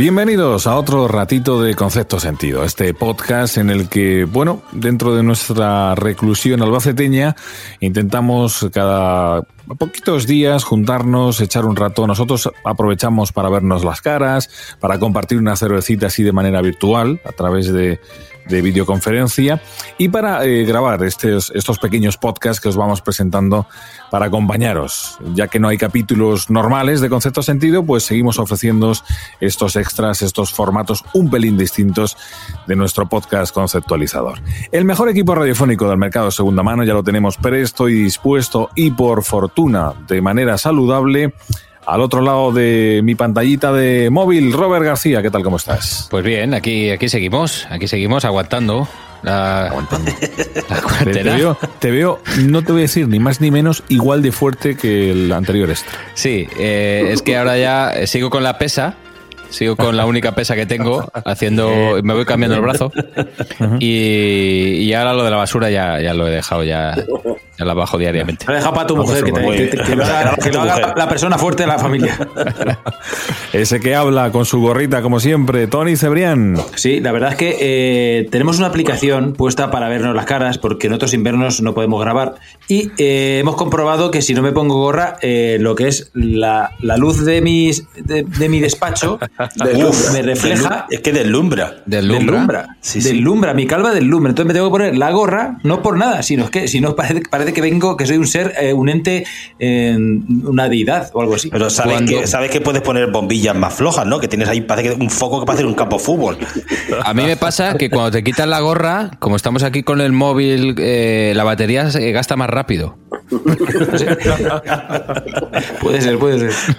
Bienvenidos a otro ratito de Concepto Sentido, este podcast en el que, bueno, dentro de nuestra reclusión albaceteña, intentamos cada poquitos días juntarnos, echar un rato. Nosotros aprovechamos para vernos las caras, para compartir una cervecita así de manera virtual a través de de videoconferencia y para eh, grabar estos, estos pequeños podcasts que os vamos presentando para acompañaros. Ya que no hay capítulos normales de concepto sentido, pues seguimos ofreciendo estos extras, estos formatos un pelín distintos de nuestro podcast conceptualizador. El mejor equipo radiofónico del mercado segunda mano ya lo tenemos presto y dispuesto y por fortuna de manera saludable al otro lado de mi pantallita de móvil, Robert García, ¿qué tal? ¿Cómo estás? Pues bien, aquí, aquí seguimos, aquí seguimos aguantando. La, aguantando. te, veo, te, veo, no te voy a decir ni más ni menos, igual de fuerte que el anterior este. Sí, eh, es que ahora ya sigo con la pesa, sigo con la única pesa que tengo, haciendo, me voy cambiando el brazo y, y, ahora lo de la basura ya, ya lo he dejado ya la bajo diariamente. Lo deja para tu mujer, que, lo haga la persona fuerte de la familia. Ese que habla con su gorrita, como siempre, Tony Cebrián. Sí, la verdad es que eh, tenemos una aplicación puesta para vernos las caras, porque en otros inviernos no podemos grabar. Y eh, hemos comprobado que si no me pongo gorra, eh, lo que es la, la luz de, mis, de, mi despacho me refleja. Es que deslumbra. Deslumbra. Deslumbra, mi calva deslumbra. Entonces me tengo que poner la gorra, no por nada, sino es que si no parece, parece que vengo, que soy un ser, eh, un ente, una deidad o algo así. Pero sabes, que, sabes que puedes poner bombillas más flojas, ¿no? Que tienes ahí, parece que un foco que parece un campo de fútbol. A mí me pasa que cuando te quitas la gorra, como estamos aquí con el móvil, eh, la batería se gasta más rápido. puede ser, puede ser.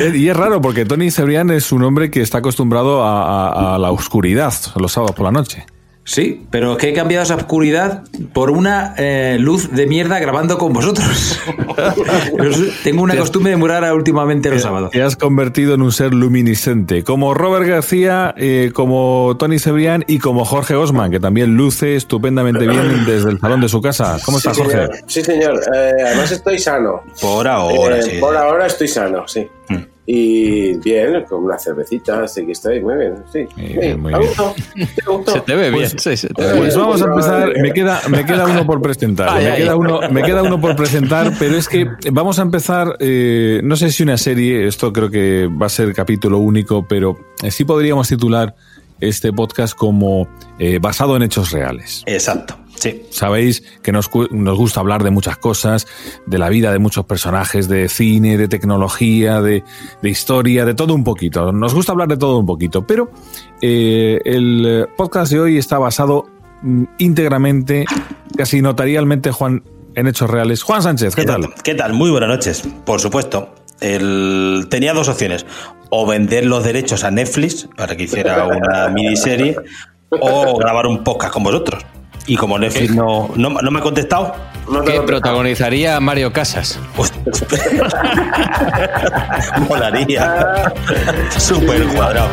Eh, y es raro porque Tony Cebrián es un hombre que está acostumbrado a la oscuridad los sábados por la noche. Sí, pero es que he cambiado esa oscuridad por una eh, luz de mierda grabando con vosotros. Tengo una costumbre de murar últimamente los sábados. Te has convertido en un ser luminiscente, como Robert García, eh, como Tony Cebrián y como Jorge Osman, que también luce estupendamente bien desde el salón de su casa. ¿Cómo estás, Jorge? Sí, señor. Eh, además estoy sano. Por ahora, sí. Por ahora estoy sano, sí. Mm. Y bien, con una cervecita, así que estoy muy bien. Sí, muy bien. Se te ve bien. Pues, sí, pues vamos a empezar. Me queda, me queda uno por presentar. me, Queda uno, me queda uno por presentar, pero es que vamos a empezar. Eh, no sé si una serie, esto creo que va a ser capítulo único, pero sí podríamos titular este podcast como eh, basado en hechos reales. Exacto. Sí. Sabéis que nos, nos, gusta hablar de muchas cosas, de la vida de muchos personajes, de cine, de tecnología, de, de historia, de todo un poquito. Nos gusta hablar de todo un poquito, pero eh, el podcast de hoy está basado mm, íntegramente, casi notarialmente, Juan, en hechos reales. Juan Sánchez, ¿qué tal? ¿Qué tal? Muy buenas noches. Por supuesto. El, tenía dos opciones. O vender los derechos a Netflix para que hiciera una miniserie o grabar un podcast con vosotros. Y como Netflix no, no, me ha contestado. ¿Qué protagonizaría Mario Casas? Molaría. Súper cuadrado.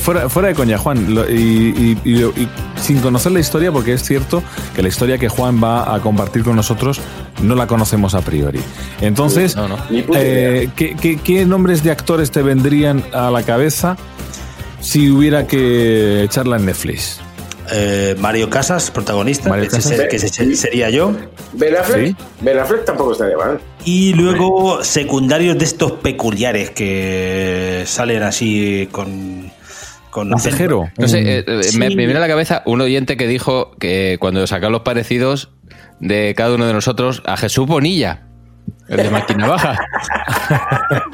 Fuera, fuera de coña, Juan, y, sin conocer la historia, porque es cierto que la historia que Juan va a compartir con nosotros no la conocemos a priori. Entonces, eh, ¿qué, nombres de actores te vendrían a la cabeza si hubiera que echarla en Netflix? eh, Mario Casas, protagonista, Mario que, Casas. que sería yo. Ben Affleck, Sí. Ben Affleck tampoco estaría mal. Y luego secundarios de estos peculiares que salen así con... con Un cejero. No sé, Un- eh, eh, me, me viene a la cabeza un oyente que dijo que cuando sacaron los parecidos de cada uno de nosotros a Jesús Bonilla, el de máquina baja.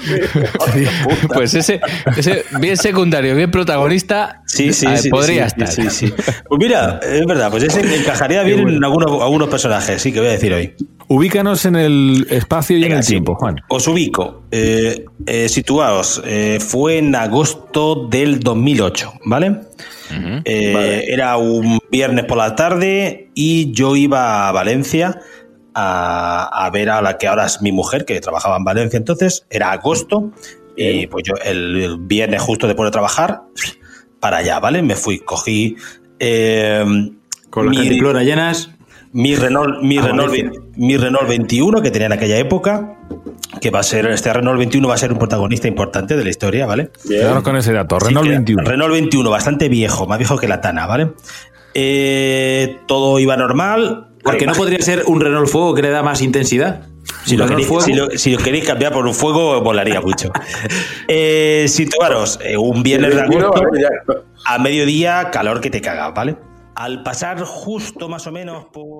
pues ese, ese bien secundario, bien protagonista, Sí, sí, eh, sí. podría sí, estar. sí, sí. Pues mira, es verdad, pues ese encajaría bien en algunos, algunos personajes, sí, que voy a decir hoy. Ubícanos en el espacio y en el sí. tiempo, Juan. Os ubico. Eh, eh, situaos. eh, fue en agosto del 2008, ¿vale? Eh, Vale. Era un viernes por la tarde y yo iba a Valencia a, a ver a la que ahora es mi mujer, que trabajaba en Valencia entonces. Era agosto y pues yo el, el viernes justo después de trabajar, para allá, ¿vale? Me fui, cogí... eh, Con las mi- cantimploras llenas. Mi Renault, mi, Ah, Renault, Valencia. ve- mi Renault 21 que tenía en aquella época, que va a ser, este Renault 21 va a ser un protagonista importante de la historia, ¿vale? Quedaros con ese dato. Renault que- 21. Renault 21, bastante viejo, más viejo que la Tana, ¿vale? Eh, todo iba normal. Porque no podría ser un Renault Fuego que le da más intensidad. Si lo, Renault queréis, Fuego- si, lo, si lo queréis cambiar por un fuego, volaría mucho. eh, situaros, eh, un viernes de El 21, agosto, a mediodía, calor que te cagas, ¿vale? Al pasar justo más o menos por...